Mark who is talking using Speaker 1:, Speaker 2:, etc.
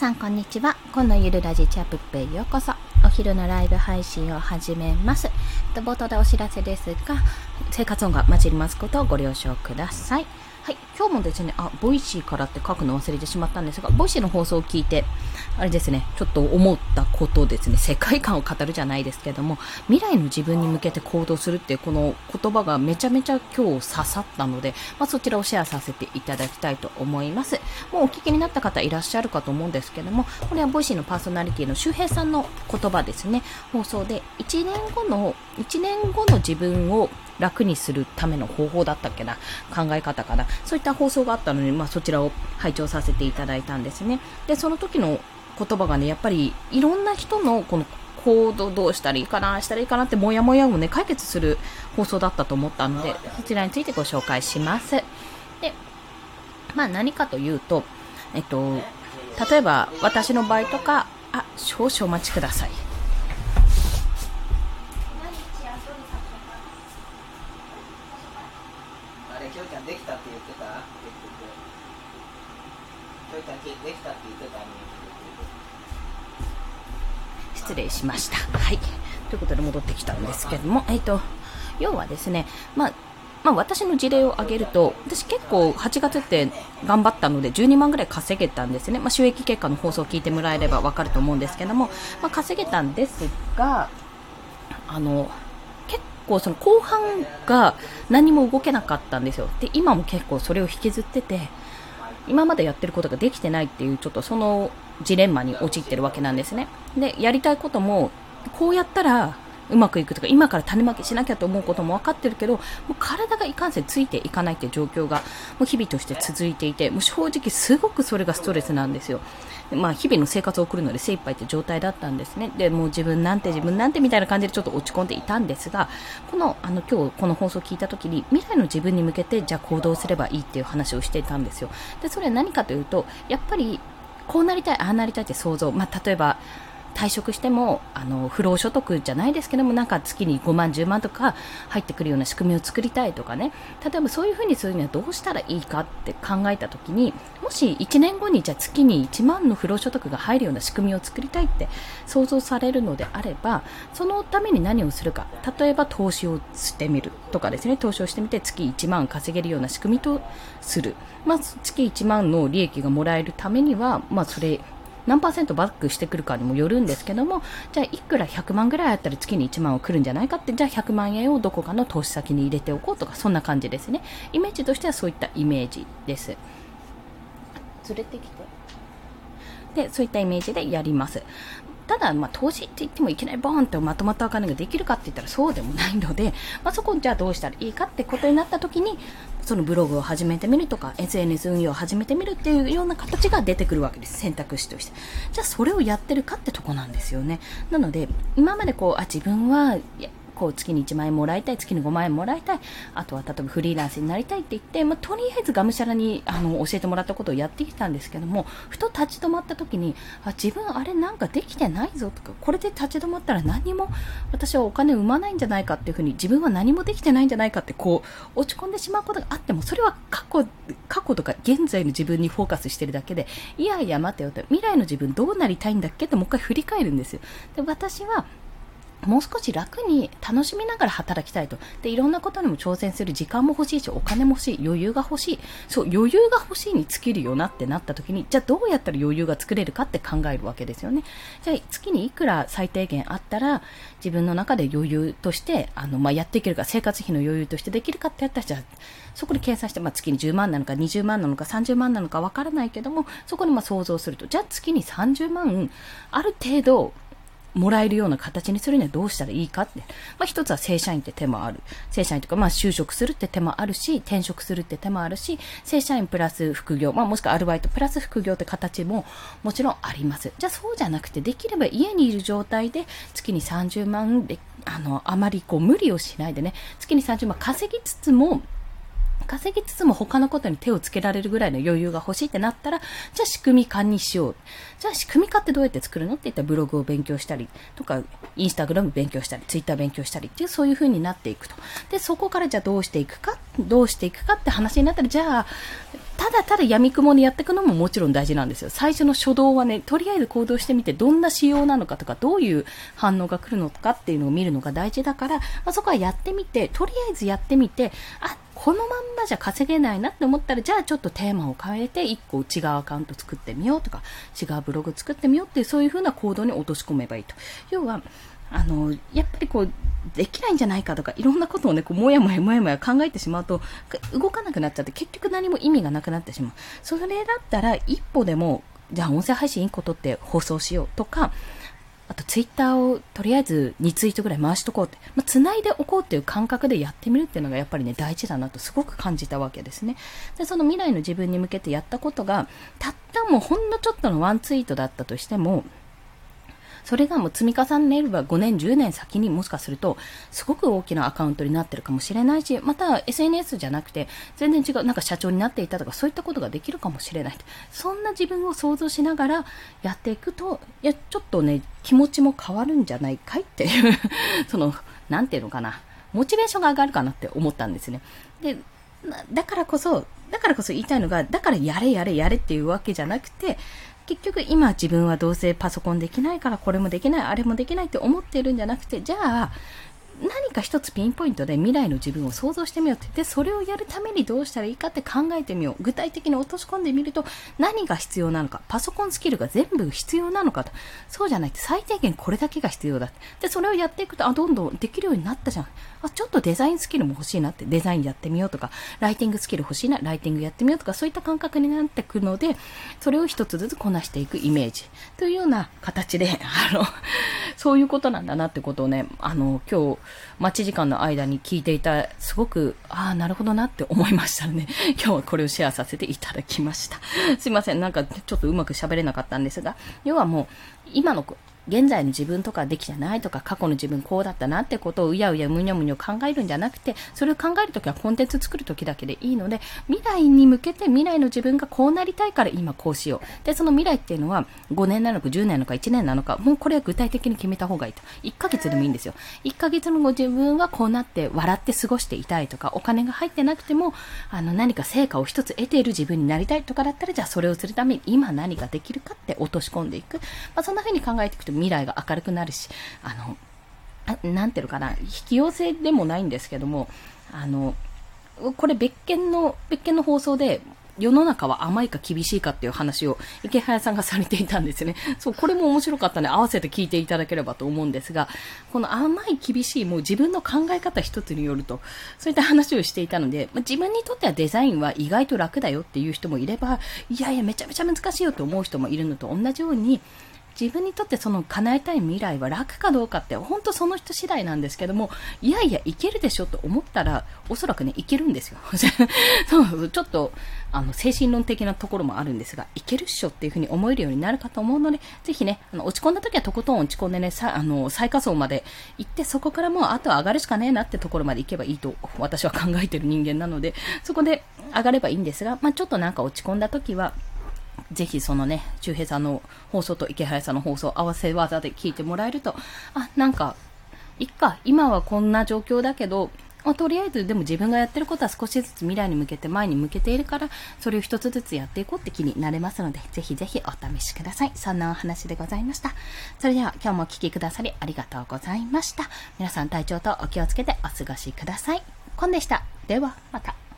Speaker 1: さんこんにちは。このゆるラジチャップペへようこそ。お昼のライブ配信を始めます。冒頭でお知らせですが、生活音が混じりますことをご了承ください。今日もですね、あ、ボイシーからって書くの忘れてしまったんですが、ボイシーの放送を聞いて、あれですね、ちょっと思ったことですね、世界観を語るじゃないですけども、未来の自分に向けて行動するっていうこの言葉がめちゃめちゃ今日刺さったので、まあ、そちらをシェアさせていただきたいと思います。もうお聞きになった方いらっしゃるかと思うんですけども、これはボイシーのパーソナリティの周平さんの言葉ですね、放送で、1年後の、1年後の自分を楽にするための方法だったっけな、考え方かな、そういった放送があったので、まあ、そちらを拝聴させていただいたんですね。で、その時の言葉がね、やっぱりいろんな人のこの行動どうしたらいいかな、したらいいかなってもやもやをね、解決する放送だったと思ったので、そちらについてご紹介します。で、まあ何かというと、えっと、例えば私の場合とか、あ、少々お待ちください。できたって言ってた？結局ちょいちゃんできたって言ってたね失礼しました。はい。ということで戻ってきたんですけどもえっ、ー、と要はですねまあまあ、私の事例を挙げると、私結構8月って頑張ったので12万ぐらい稼げたんですね。まあ、収益結果の放送を聞いてもらえればわかると思うんですけども、まあ、稼げたんですが、あの、構その後半が何も動けなかったんですよ。で、今も結構それを引きずってて、今までやってることができてないっていうちょっとそのジレンマに陥ってるわけなんですね。で、やりたいことも、こうやったらうまくいくとか、今から種まきしなきゃと思うことも分かってるけど、もう体がいかんせんついていかないっていう状況が、もう日々として続いていて、もう正直すごくそれがストレスなんですよ。まあ、日々の生活を送るので精一杯って状態だったんですね。で、もう自分なんて自分なんてみたいな感じでちょっと落ち込んでいたんですが、この、あの、今日この放送を聞いた時に、未来の自分に向けて、じゃあ行動すればいいっていう話をしていたんですよ。で、それは何かというと、やっぱり、こうなりたい、ああなりたいって想像。まあ、例えば、退職してもあの不労所得じゃないですけどもなんか月に5万、10万とか入ってくるような仕組みを作りたいとかね。例えばそういうふうにするにはどうしたらいいかって考えた時にもし1年後にじゃ月に1万の不労所得が入るような仕組みを作りたいって想像されるのであればそのために何をするか。例えば投資をしてみるとかですね。投資をしてみて月1万稼げるような仕組みとする、まあ、月1万の利益がもらえるためには、まあ、それ何パーセントバックしてくるかにもよるんですけども、じゃあいくら100万ぐらいあったら月に1万を来るんじゃないかって、じゃあ100万円をどこかの投資先に入れておこうとか、そんな感じですね。イメージとしてはそういったイメージです。連れてきて。で、そういったイメージでやります。ただ、まあ、投資って言ってもいきなりボーンってまとまったお金ができるかって言ったらそうでもないので、まあ、そこをじゃあどうしたらいいかってことになった時に、そのブログを始めてみるとか、SNS 運用を始めてみるっていうような形が出てくるわけです。選択肢として。じゃあそれをやってるかってとこなんですよね。なので、今までこう、あ、自分は、こう月に1万円もらいたい、月に5万円もらいたい、あとは例えばフリーランスになりたいって言って、まあ、とりあえずがむしゃらにあの教えてもらったことをやってきたんですけども、ふと立ち止まった時に、あ、自分あれなんかできてないぞとか、これで立ち止まったら何も私はお金生まないんじゃないかっていうふうに、自分は何もできてないんじゃないかってこう、落ち込んでしまうことがあっても、それは過去、過去とか現在の自分にフォーカスしてるだけで、いやいや待てよと、未来の自分どうなりたいんだっけってもう一回振り返るんですよ。で、私は、もう少し楽に楽しみながら働きたいと。で、いろんなことにも挑戦する時間も欲しいし、お金も欲しい、余裕が欲しい。そう、余裕が欲しいに尽きるよなってなった時に、じゃあどうやったら余裕が作れるかって考えるわけですよね。じゃあ月にいくら最低限あったら、自分の中で余裕として、あの、まあ、やっていけるか、生活費の余裕としてできるかってやったら、じゃあ、そこで計算して、まあ、月に10万なのか20万なのか30万なのかわからないけども、そこにま想像すると、じゃあ月に30万、ある程度、もらえるような形にするにはどうしたらいいかって。まあ一つは正社員って手もある。正社員とか、まあ就職するって手もあるし、転職するって手もあるし、正社員プラス副業、まあもしくはアルバイトプラス副業って形ももちろんあります。じゃあそうじゃなくて、できれば家にいる状態で月に30万で、あの、あまりこう無理をしないでね、月に30万稼ぎつつも、稼ぎつつも他のことに手をつけられるぐらいの余裕が欲しいってなったら、じゃあ仕組み化にしよう。じゃあ仕組み化ってどうやって作るのって言ったらブログを勉強したりとか、インスタグラム勉強したり、ツイッター勉強したりっていうそういう風になっていくと。で、そこからじゃあどうしていくか、どうしていくかって話になったら、じゃあ、ただただ闇雲にやっていくのももちろん大事なんですよ。最初の初動はね、とりあえず行動してみて、どんな仕様なのかとか、どういう反応が来るのかっていうのを見るのが大事だから、まあ、そこはやってみて、とりあえずやってみて、あ、このまんまじゃ稼げないなって思ったら、じゃあちょっとテーマを変えて、1個違うアカウント作ってみようとか、違うブログ作ってみようっていう、そういう風な行動に落とし込めばいいと。要は、あの、やっぱりこう、できないんじゃないかとか、いろんなことをね、こう、もやもやもやもや考えてしまうと、動かなくなっちゃって、結局何も意味がなくなってしまう。それだったら、一歩でも、じゃあ音声配信1個取って放送しようとか、あとツイッターをとりあえず2ツイートぐらい回しとこうって、まあ、繋いでおこうっていう感覚でやってみるっていうのがやっぱりね、大事だなとすごく感じたわけですね。で、その未来の自分に向けてやったことが、たったもうほんのちょっとのワンツイートだったとしても、それがもう積み重ねれば5年、10年先にもしかすると、すごく大きなアカウントになってるかもしれないし、また SNS じゃなくて、全然違う、なんか社長になっていたとか、そういったことができるかもしれない。そんな自分を想像しながらやっていくと、いや、ちょっとね、気持ちも変わるんじゃないかいっていう その、なんていうのかな、モチベーションが上がるかなって思ったんですね。で、だからこそ、だからこそ言いたいのが、だからやれやれやれっていうわけじゃなくて、結局今自分はどうせパソコンできないからこれもできない、あれもできないって思ってるんじゃなくて、じゃあ、何か一つピンポイントで未来の自分を想像してみようって。で、それをやるためにどうしたらいいかって考えてみよう。具体的に落とし込んでみると何が必要なのか。パソコンスキルが全部必要なのかと。そうじゃないって最低限これだけが必要だ。で、それをやっていくと、あ、どんどんできるようになったじゃん。あ、ちょっとデザインスキルも欲しいなって。デザインやってみようとか、ライティングスキル欲しいな、ライティングやってみようとか、そういった感覚になってくるので、それを一つずつこなしていくイメージ。というような形で、あの、そういうことなんだなってことをね、あの、今日、待ち時間の間に聞いていた、すごく、ああ、なるほどなって思いましたね。今日はこれをシェアさせていただきました。すいません、なんかちょっとうまく喋れなかったんですが、要はもう、今の現在の自分とかできてないとか、過去の自分こうだったなってことをうやうやむにょむにょ考えるんじゃなくて、それを考えるときはコンテンツ作るときだけでいいので、未来に向けて未来の自分がこうなりたいから今こうしよう。で、その未来っていうのは5年なのか10年なのか1年なのか、もうこれは具体的に決めた方がいいと。1ヶ月でもいいんですよ。1ヶ月の後自分はこうなって笑って過ごしていたいとか、お金が入ってなくても、あの何か成果を一つ得ている自分になりたいとかだったら、じゃあそれをするために今何ができるかって落とし込んでいく。まあ、そんな風に考えていくと未来が明るくなるし、あの、なんていうのかな、引き寄せでもないんですけども、あの、これ別件の、別件の放送で、世の中は甘いか厳しいかっていう話を池早さんがされていたんですね。そう、これも面白かったので合わせて聞いていただければと思うんですが、この甘い厳しいもう自分の考え方一つによると、そういった話をしていたので、ま、自分にとってはデザインは意外と楽だよっていう人もいれば、いやいやめちゃめちゃ難しいよと思う人もいるのと同じように、自分にとってその叶えたい未来は楽かどうかって本当その人次第なんですけども、いやいやいけるでしょと思ったら、おそらくね、いけるんですよ。そうちょっと、あの、精神論的なところもあるんですが、いけるっしょっていうふうに思えるようになるかと思うので、ぜひね、あの、落ち込んだ時はとことん落ち込んでね、さ、あの、最下層まで行って、そこからもう、あとは上がるしかねえなってところまで行けばいいと、私は考えてる人間なので、そこで上がればいいんですが、まあ、ちょっとなんか落ち込んだ時は、ぜひそのね、周平さんの放送と池原さんの放送合わせ技で聞いてもらえると、あ、なんか、いっか、今はこんな状況だけど、まあ、とりあえずでも自分がやってることは少しずつ未来に向けて前に向けているから、それを一つずつやっていこうって気になれますので、ぜひぜひお試しください。そんなお話でございました。それでは今日もお聴きくださりありがとうございました。皆さん体調とお気をつけてお過ごしください。コンでした。では、また。